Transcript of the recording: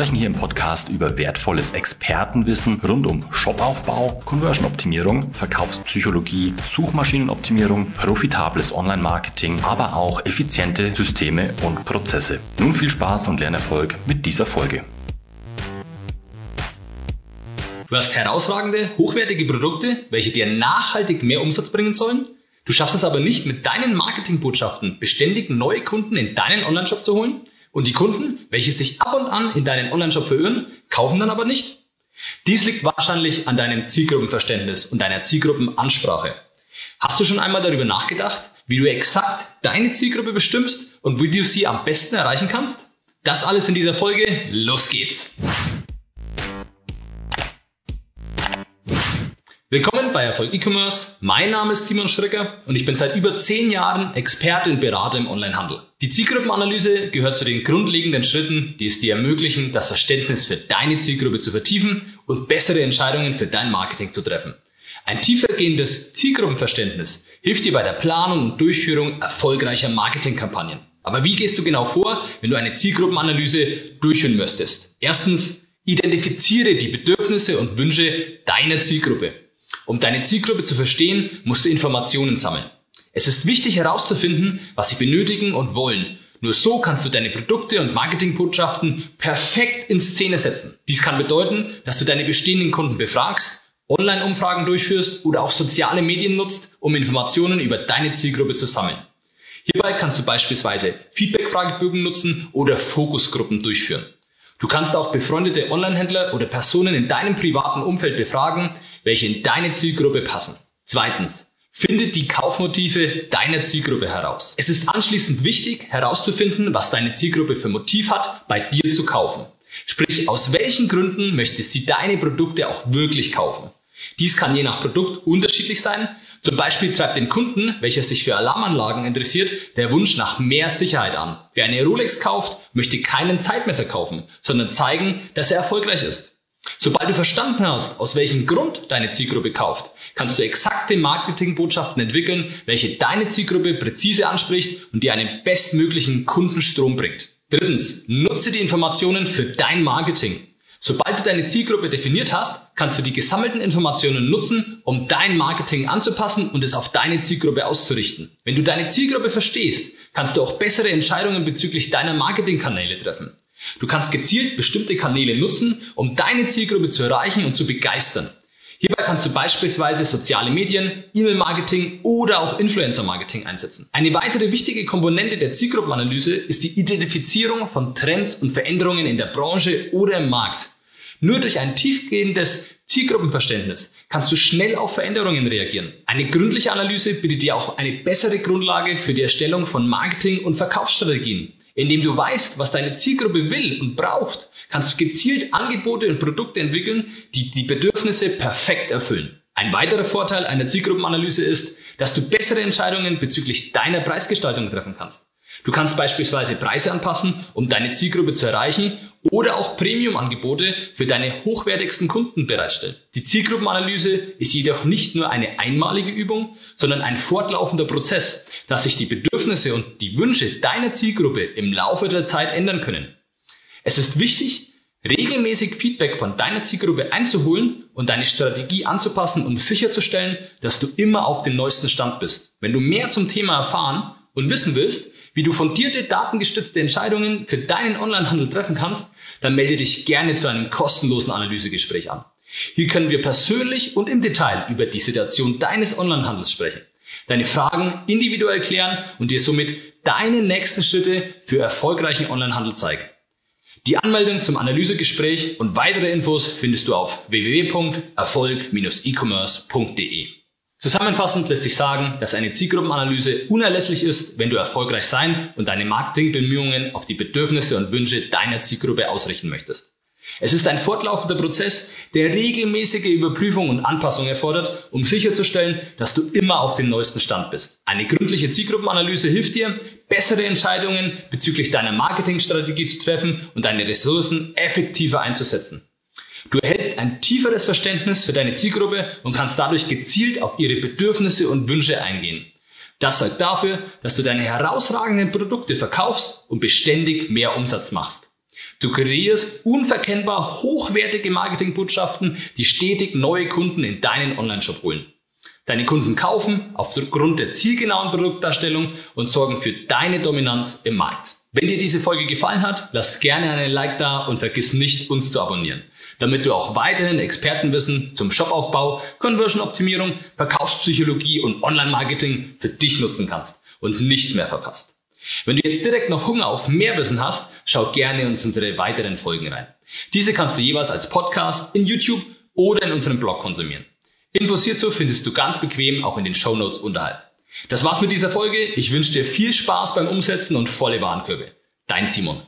sprechen hier im Podcast über wertvolles Expertenwissen rund um Shopaufbau, Conversion-Optimierung, Verkaufspsychologie, Suchmaschinenoptimierung, profitables Online-Marketing, aber auch effiziente Systeme und Prozesse. Nun viel Spaß und Lernerfolg mit dieser Folge. Du hast herausragende, hochwertige Produkte, welche dir nachhaltig mehr Umsatz bringen sollen. Du schaffst es aber nicht, mit deinen Marketingbotschaften beständig neue Kunden in deinen Onlineshop zu holen. Und die Kunden, welche sich ab und an in deinen Onlineshop verirren, kaufen dann aber nicht. Dies liegt wahrscheinlich an deinem Zielgruppenverständnis und deiner Zielgruppenansprache. Hast du schon einmal darüber nachgedacht, wie du exakt deine Zielgruppe bestimmst und wie du sie am besten erreichen kannst? Das alles in dieser Folge. Los geht's! Willkommen bei Erfolg E-Commerce. Mein Name ist Simon Schricker und ich bin seit über zehn Jahren Experte und Berater im Onlinehandel. Die Zielgruppenanalyse gehört zu den grundlegenden Schritten, die es dir ermöglichen, das Verständnis für deine Zielgruppe zu vertiefen und bessere Entscheidungen für dein Marketing zu treffen. Ein tiefergehendes Zielgruppenverständnis hilft dir bei der Planung und Durchführung erfolgreicher Marketingkampagnen. Aber wie gehst du genau vor, wenn du eine Zielgruppenanalyse durchführen möchtest? Erstens, identifiziere die Bedürfnisse und Wünsche deiner Zielgruppe. Um deine Zielgruppe zu verstehen, musst du Informationen sammeln. Es ist wichtig herauszufinden, was sie benötigen und wollen. Nur so kannst du deine Produkte und Marketingbotschaften perfekt in Szene setzen. Dies kann bedeuten, dass du deine bestehenden Kunden befragst, Online-Umfragen durchführst oder auch soziale Medien nutzt, um Informationen über deine Zielgruppe zu sammeln. Hierbei kannst du beispielsweise Feedback-Fragebögen nutzen oder Fokusgruppen durchführen. Du kannst auch befreundete Online-Händler oder Personen in deinem privaten Umfeld befragen, welche in deine Zielgruppe passen. Zweitens, Finde die Kaufmotive deiner Zielgruppe heraus. Es ist anschließend wichtig herauszufinden, was deine Zielgruppe für Motiv hat, bei dir zu kaufen. Sprich, aus welchen Gründen möchte sie deine Produkte auch wirklich kaufen. Dies kann je nach Produkt unterschiedlich sein. Zum Beispiel treibt den Kunden, welcher sich für Alarmanlagen interessiert, der Wunsch nach mehr Sicherheit an. Wer eine Rolex kauft, möchte keinen Zeitmesser kaufen, sondern zeigen, dass er erfolgreich ist. Sobald du verstanden hast, aus welchem Grund deine Zielgruppe kauft, kannst du exakte Marketingbotschaften entwickeln, welche deine Zielgruppe präzise anspricht und dir einen bestmöglichen Kundenstrom bringt. Drittens, nutze die Informationen für dein Marketing. Sobald du deine Zielgruppe definiert hast, kannst du die gesammelten Informationen nutzen, um dein Marketing anzupassen und es auf deine Zielgruppe auszurichten. Wenn du deine Zielgruppe verstehst, kannst du auch bessere Entscheidungen bezüglich deiner Marketingkanäle treffen. Du kannst gezielt bestimmte Kanäle nutzen, um deine Zielgruppe zu erreichen und zu begeistern. Hierbei kannst du beispielsweise soziale Medien, E-Mail-Marketing oder auch Influencer-Marketing einsetzen. Eine weitere wichtige Komponente der Zielgruppenanalyse ist die Identifizierung von Trends und Veränderungen in der Branche oder im Markt. Nur durch ein tiefgehendes Zielgruppenverständnis kannst du schnell auf Veränderungen reagieren. Eine gründliche Analyse bietet dir auch eine bessere Grundlage für die Erstellung von Marketing- und Verkaufsstrategien. Indem du weißt, was deine Zielgruppe will und braucht, kannst du gezielt Angebote und Produkte entwickeln, die die Bedürfnisse perfekt erfüllen. Ein weiterer Vorteil einer Zielgruppenanalyse ist, dass du bessere Entscheidungen bezüglich deiner Preisgestaltung treffen kannst. Du kannst beispielsweise Preise anpassen, um deine Zielgruppe zu erreichen oder auch Premium-Angebote für deine hochwertigsten Kunden bereitstellen. Die Zielgruppenanalyse ist jedoch nicht nur eine einmalige Übung, sondern ein fortlaufender Prozess, dass sich die Bedürfnisse und die Wünsche deiner Zielgruppe im Laufe der Zeit ändern können. Es ist wichtig, regelmäßig Feedback von deiner Zielgruppe einzuholen und deine Strategie anzupassen, um sicherzustellen, dass du immer auf dem neuesten Stand bist. Wenn du mehr zum Thema erfahren und wissen willst, wie du fundierte, datengestützte Entscheidungen für deinen Onlinehandel treffen kannst, dann melde dich gerne zu einem kostenlosen Analysegespräch an. Hier können wir persönlich und im Detail über die Situation deines Onlinehandels sprechen, deine Fragen individuell klären und dir somit deine nächsten Schritte für erfolgreichen Onlinehandel zeigen. Die Anmeldung zum Analysegespräch und weitere Infos findest du auf www.erfolg-e-commerce.de. Zusammenfassend lässt sich sagen, dass eine Zielgruppenanalyse unerlässlich ist, wenn du erfolgreich sein und deine Marketingbemühungen auf die Bedürfnisse und Wünsche deiner Zielgruppe ausrichten möchtest. Es ist ein fortlaufender Prozess, der regelmäßige Überprüfung und Anpassung erfordert, um sicherzustellen, dass du immer auf dem neuesten Stand bist. Eine gründliche Zielgruppenanalyse hilft dir, bessere Entscheidungen bezüglich deiner Marketingstrategie zu treffen und deine Ressourcen effektiver einzusetzen. Du erhältst ein tieferes Verständnis für deine Zielgruppe und kannst dadurch gezielt auf ihre Bedürfnisse und Wünsche eingehen. Das sorgt dafür, dass du deine herausragenden Produkte verkaufst und beständig mehr Umsatz machst. Du kreierst unverkennbar hochwertige Marketingbotschaften, die stetig neue Kunden in deinen Online-Shop holen. Deine Kunden kaufen aufgrund der zielgenauen Produktdarstellung und sorgen für deine Dominanz im Markt. Wenn dir diese Folge gefallen hat, lass gerne einen Like da und vergiss nicht, uns zu abonnieren, damit du auch weiterhin Expertenwissen zum Shopaufbau, Conversion-Optimierung, Verkaufspsychologie und Online-Marketing für dich nutzen kannst und nichts mehr verpasst. Wenn du jetzt direkt noch Hunger auf mehr Wissen hast, schau gerne in unsere weiteren Folgen rein. Diese kannst du jeweils als Podcast in YouTube oder in unserem Blog konsumieren. Infos hierzu findest du ganz bequem auch in den Show Notes unterhalb. Das war's mit dieser Folge. Ich wünsche dir viel Spaß beim Umsetzen und volle Warenkörbe. Dein Simon.